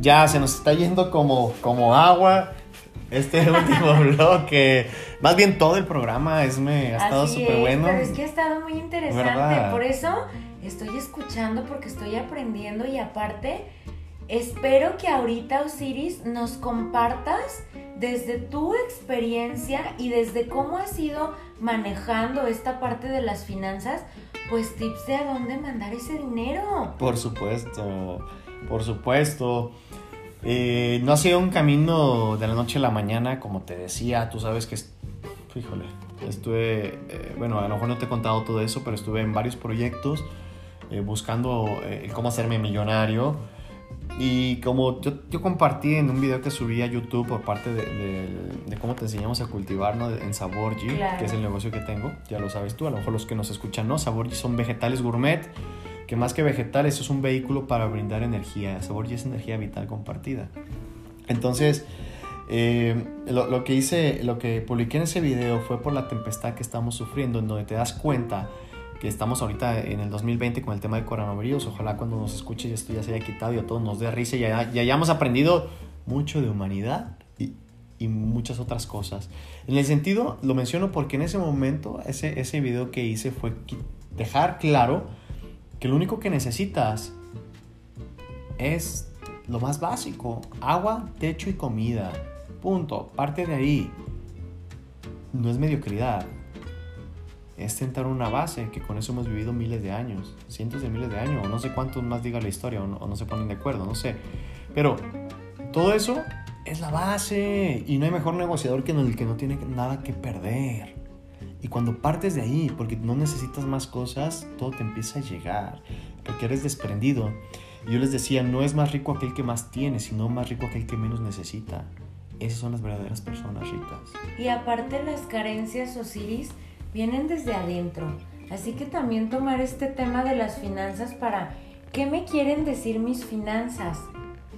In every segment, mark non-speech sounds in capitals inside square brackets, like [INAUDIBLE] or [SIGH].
ya se nos está yendo como, como agua este [LAUGHS] último bloque. Más bien todo el programa es me ha estado súper bueno. Pero es que ha estado muy interesante. Por eso estoy escuchando porque estoy aprendiendo y aparte espero que ahorita Osiris nos compartas desde tu experiencia y desde cómo has ido manejando esta parte de las finanzas, pues tips de a dónde mandar ese dinero. Por supuesto, por supuesto. Eh, no ha sido un camino de la noche a la mañana, como te decía, tú sabes que, híjole, estuve, eh, bueno, a lo mejor no te he contado todo eso, pero estuve en varios proyectos eh, buscando cómo hacerme millonario. Y como yo, yo, compartí en un video que subí a YouTube por parte de, de, cómo te enseñamos a cultivar ¿no? en Saborgi, que es el negocio que tengo, ya lo sabes tú, a lo mejor los que nos escuchan no, Saborgi son vegetales gourmet que más que vegetales es un vehículo para brindar energía. Sabor y es energía vital compartida. Entonces, eh, lo, que hice, lo que publiqué en ese video fue por la tempestad que estamos sufriendo, en donde te das cuenta que estamos ahorita en el 2020 con el tema de coronavirus. Ojalá cuando nos escuche esto ya se haya quitado y a todos nos dé risa y ya, ya hayamos aprendido mucho de humanidad y, y, muchas otras cosas. En el sentido, lo menciono porque en ese momento, ese, ese video que hice fue dejar claro que lo único que necesitas es lo más básico, agua, techo y comida. Punto. Parte de ahí. No es mediocridad. Es tentar una base que con eso hemos vivido miles de años, cientos de miles de años, o no sé cuántos más diga la historia, o no, o no se ponen de acuerdo, no sé. Pero todo eso es la base y no hay mejor negociador que el que no tiene nada que perder. Y cuando partes de ahí, porque no necesitas más cosas, todo te empieza a llegar, porque eres desprendido. Yo les decía, no es más rico aquel que más tiene, sino más rico aquel que menos necesita. Esas son las verdaderas personas ricas. Y aparte las carencias, Osiris, vienen desde adentro. Así que también tomar este tema de las finanzas para, ¿qué me quieren decir mis finanzas?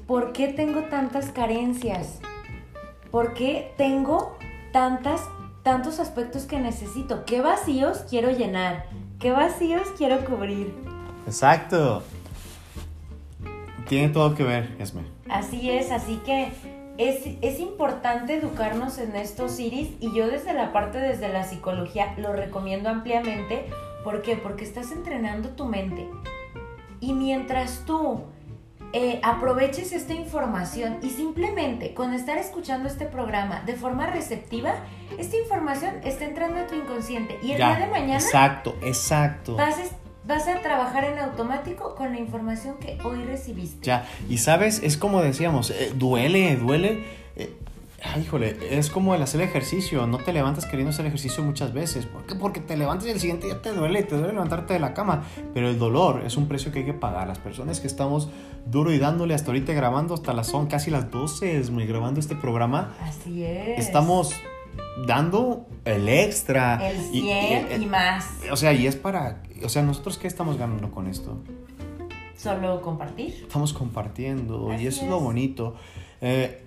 ¿Por qué tengo tantas carencias? ¿Por qué tengo tantas tantos aspectos que necesito. ¿Qué vacíos quiero llenar? ¿Qué vacíos quiero cubrir? Exacto. Tiene todo que ver, Esme. Así es, así que es, es, importante educarnos en estos iris y yo desde la parte, desde la psicología, lo recomiendo ampliamente. ¿Por qué? Porque estás entrenando tu mente. Y mientras tú eh, aproveches esta información y simplemente con estar escuchando este programa de forma receptiva, esta información está entrando a tu inconsciente y el día de mañana... Exacto, exacto. Vas, a trabajar en automático con la información que hoy recibiste. Ya, y sabes, es como decíamos, eh, duele, duele. Eh, Ay, híjole, es como el hacer ejercicio. No te levantas queriendo hacer ejercicio muchas veces. ¿Por qué? Porque te levantas y el siguiente día te duele, te duele levantarte de la cama. Pero el dolor es un precio que hay que pagar. Las personas que estamos duro y dándole hasta ahorita grabando, hasta las son casi las 12, grabando este programa. Así es. Estamos dando el extra. El 100 y, más. O sea, y es para. O sea, ¿nosotros qué estamos ganando con esto? Solo compartir. Estamos compartiendo y eso es lo bonito. Eh,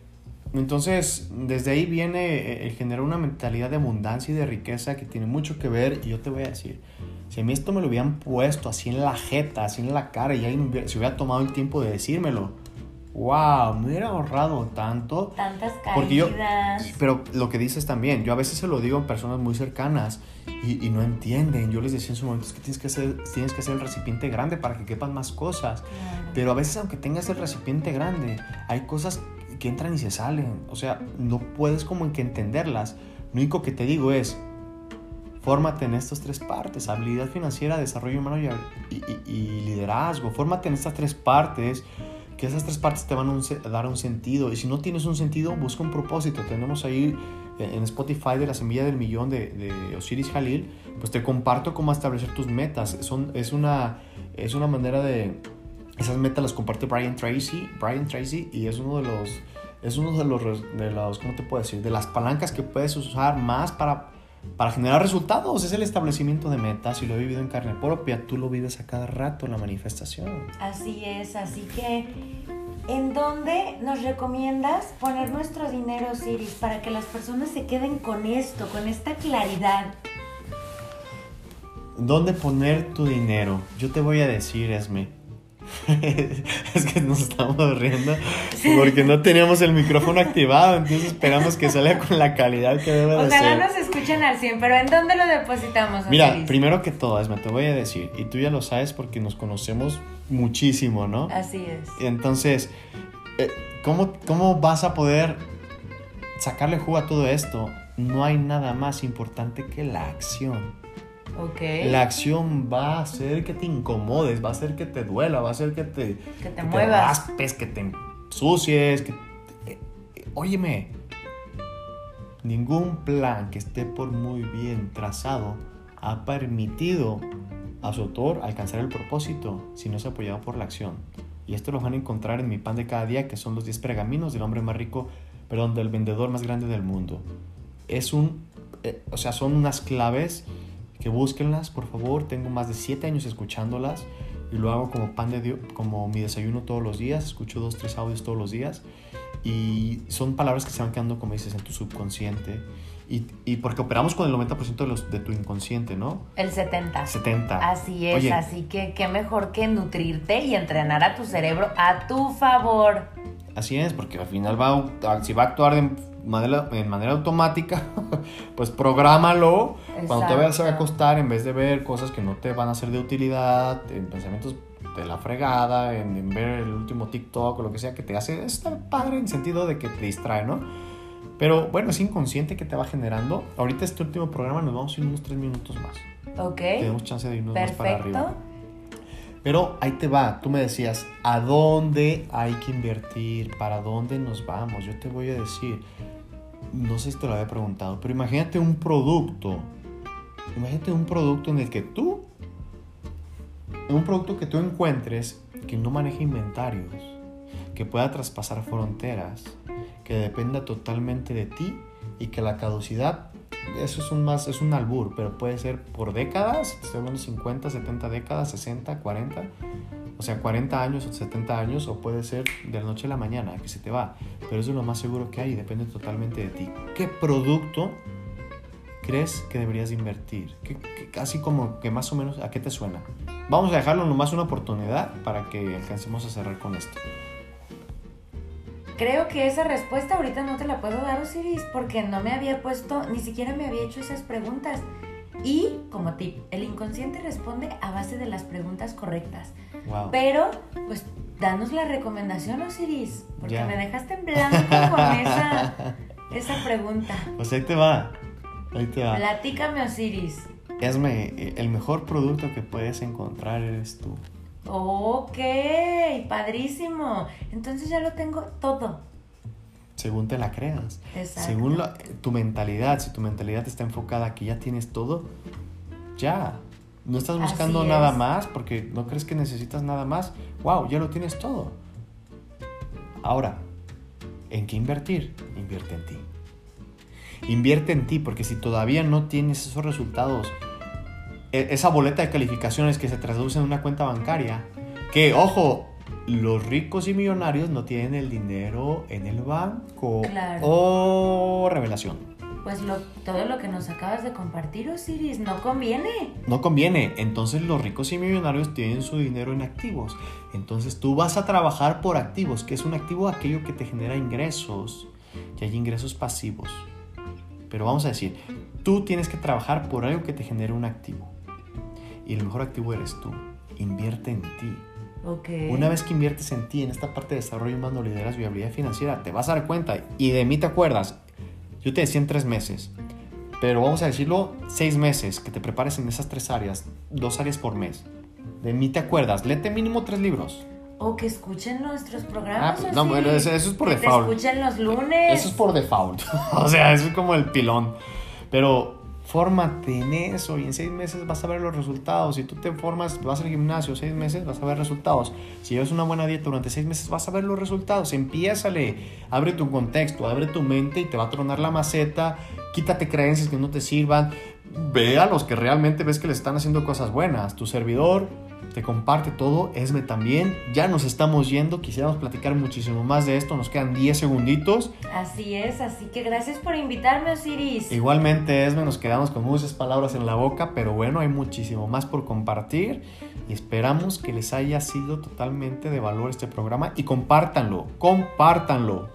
entonces, desde ahí viene eh, el generar una mentalidad de abundancia y de riqueza que tiene mucho que ver. Y yo te voy a decir, si a mí esto me lo hubieran puesto así en la jeta, así en la cara, y alguien hubiera, se hubiera tomado el tiempo de decírmelo, wow, me hubiera ahorrado tanto. Tantas caídas. Porque yo, pero lo que dices también, yo a veces se lo digo a personas muy cercanas y, no entienden. Yo les decía en su momento, es que tienes que, hacer, tienes que hacer el recipiente grande para que quepan más cosas. Pero a veces aunque tengas el recipiente grande, hay cosas que entran y se salen. O sea, no puedes como que entenderlas. Lo único que te digo es, fórmate en estas tres partes, habilidad financiera, desarrollo humano y, liderazgo. Fórmate en estas tres partes, que esas tres partes te van a dar un sentido. Y si no tienes un sentido, busca un propósito. Tenemos ahí eh, en Spotify de la semilla del millón de, de Osiris Jalil, pues te comparto cómo establecer tus metas. Son, es, una, es una manera de... Esas metas las comparte Brian Tracy, Brian Tracy y es uno de los es uno de los, de los, ¿cómo te puedo decir? De las palancas que puedes usar más para, para generar resultados. Es el establecimiento de metas y lo he vivido en carne propia. Tú lo vives a cada rato en la manifestación. Así es, así que ¿en dónde nos recomiendas poner nuestro dinero, Siris, para que las personas se queden con esto, con esta claridad? ¿Dónde poner tu dinero? Yo te voy a decir, Esme, [LAUGHS] es que nos estamos riendo porque no teníamos el micrófono activado, entonces esperamos que salga con la calidad que debe de Ojalá ser. nos escuchen al 100, pero ¿en dónde lo depositamos? Mira, primero que todo, Esme, te voy a decir, y tú ya lo sabes porque nos conocemos muchísimo, ¿no? Así es. Entonces, eh, ¿cómo, ¿cómo vas a poder sacarle jugo a todo esto? No hay nada más importante que la acción. Ok. La acción va a hacer que te incomodes, va a hacer que te duela, va a hacer que te, Que te muevas. raspes, que te ensucies. Que, eh, eh, óyeme, ningún plan que esté por muy bien trazado ha permitido a su autor alcanzar el propósito si no es apoyado por la acción. Y esto lo van a encontrar en mi pan de cada día, que son los 10 pergaminos del hombre más rico, perdón, del vendedor más grande del mundo. Es un, eh, o sea, son unas claves que búsquenlas, por favor. Tengo más de 7 años escuchándolas y lo hago como pan de como mi desayuno todos los días. Escucho dos, tres audios todos los días y son palabras que se van quedando, como dices, en tu subconsciente. Y, y porque operamos con el 90% de, los, de tu inconsciente, ¿no? El 70. 70. Así es, Oye. así que qué mejor que nutrirte y entrenar a tu cerebro a tu favor. Así es, porque al final va a, si va a actuar de manera, en manera automática, [LAUGHS] pues prográmalo. Cuando te vayas a Exacto. acostar, en vez de ver cosas que no te van a ser de utilidad, en pensamientos de la fregada, en, en ver el último TikTok o lo que sea, que te hace estar padre en sentido de que te distrae, ¿no? Pero bueno, es inconsciente que te va generando. Ahorita este último programa nos vamos a ir unos 3 minutos más. ¿Ok? Tenemos chance de irnos más para arriba. Perfecto. Pero ahí te va, tú me decías, ¿a dónde hay que invertir? ¿Para dónde nos vamos? Yo te voy a decir, no sé si te lo había preguntado, pero imagínate un producto, imagínate un producto en el que tú, un producto que tú encuentres que no maneje inventarios, que pueda traspasar fronteras, que dependa totalmente de ti y que la caducidad, eso es un más, es un albur, pero puede ser por décadas, estoy hablando de 50, 70 décadas, 60, 40, o sea, 40 años o 70 años, o puede ser de la noche a la mañana, que se te va, pero eso es lo más seguro que hay depende totalmente de ti. ¿Qué producto crees que deberías invertir? ¿Qué, qué- así como que más o menos, ¿a qué te suena? Vamos a dejarlo nomás una oportunidad para que alcancemos a cerrar con esto. Creo que esa respuesta ahorita no te la puedo dar, Osiris, porque no me había puesto, ni siquiera me había hecho esas preguntas. Y como tip, el inconsciente responde a base de las preguntas correctas. Wow. Pero, pues, danos la recomendación, Osiris, porque Ya. me dejaste en blanco con esa, [LAUGHS] esa pregunta. Pues ahí te va. Ahí te va. Platícame, Osiris. Esme, el mejor producto que puedes encontrar eres tú. Ok, padrísimo. Entonces ya lo tengo todo. Según te la creas. Exacto. Según la- tu mentalidad, si tu mentalidad está enfocada que ya tienes todo, ya. No estás buscando Así nada es. más porque no crees que necesitas nada más. Wow, ya lo tienes todo. Ahora, ¿en qué invertir? Invierte en ti. Invierte en ti porque si todavía no tienes esos resultados, esa boleta de calificaciones que se traduce en una cuenta bancaria, que ojo, los ricos y millonarios no tienen el dinero en el banco. Claro. Oh, revelación. Pues lo, todo lo que nos acabas de compartir, Osiris, no conviene. No conviene. Entonces los ricos y millonarios tienen su dinero en activos. Entonces tú vas a trabajar por activos, que es un activo aquello que te genera ingresos. Y hay ingresos pasivos. Pero vamos a decir, tú tienes que trabajar por algo que te genere un activo. Y el mejor activo eres tú. Invierte en ti. Ok. Una vez que inviertes en ti, en esta parte de desarrollo humano, liderazgo y habilidad financiera, te vas a dar cuenta. Y de mí te acuerdas. Yo te decía en tres meses. Pero vamos a decirlo, seis meses que te prepares en esas tres áreas. Dos áreas por mes. De mí te acuerdas. Léete mínimo tres libros. O que escuchen nuestros Ah, programas. pues, no, bueno, eso- eso es por que default. Te escuchen los lunes. Eso es por default. [LAUGHS] o sea, eso es como el pilón. Pero fórmate en eso y en seis meses vas a ver los resultados. Si tú te formas, vas al gimnasio seis meses, vas a ver resultados. Si llevas una buena dieta durante seis meses, vas a ver los resultados. Empiézale, abre tu contexto, abre tu mente y te va a tronar la maceta. Quítate creencias que no te sirvan. Ve a los que realmente ves que le están haciendo cosas buenas. Tu servidor te comparte todo, Esme también. Ya nos estamos yendo, quisiéramos platicar muchísimo más de esto, nos quedan 10 segunditos. Así es, así que gracias por invitarme, Osiris. Igualmente, Esme, nos quedamos con muchas palabras en la boca, pero bueno, hay muchísimo más por compartir y esperamos que les haya sido totalmente de valor este programa y compártanlo, compártanlo.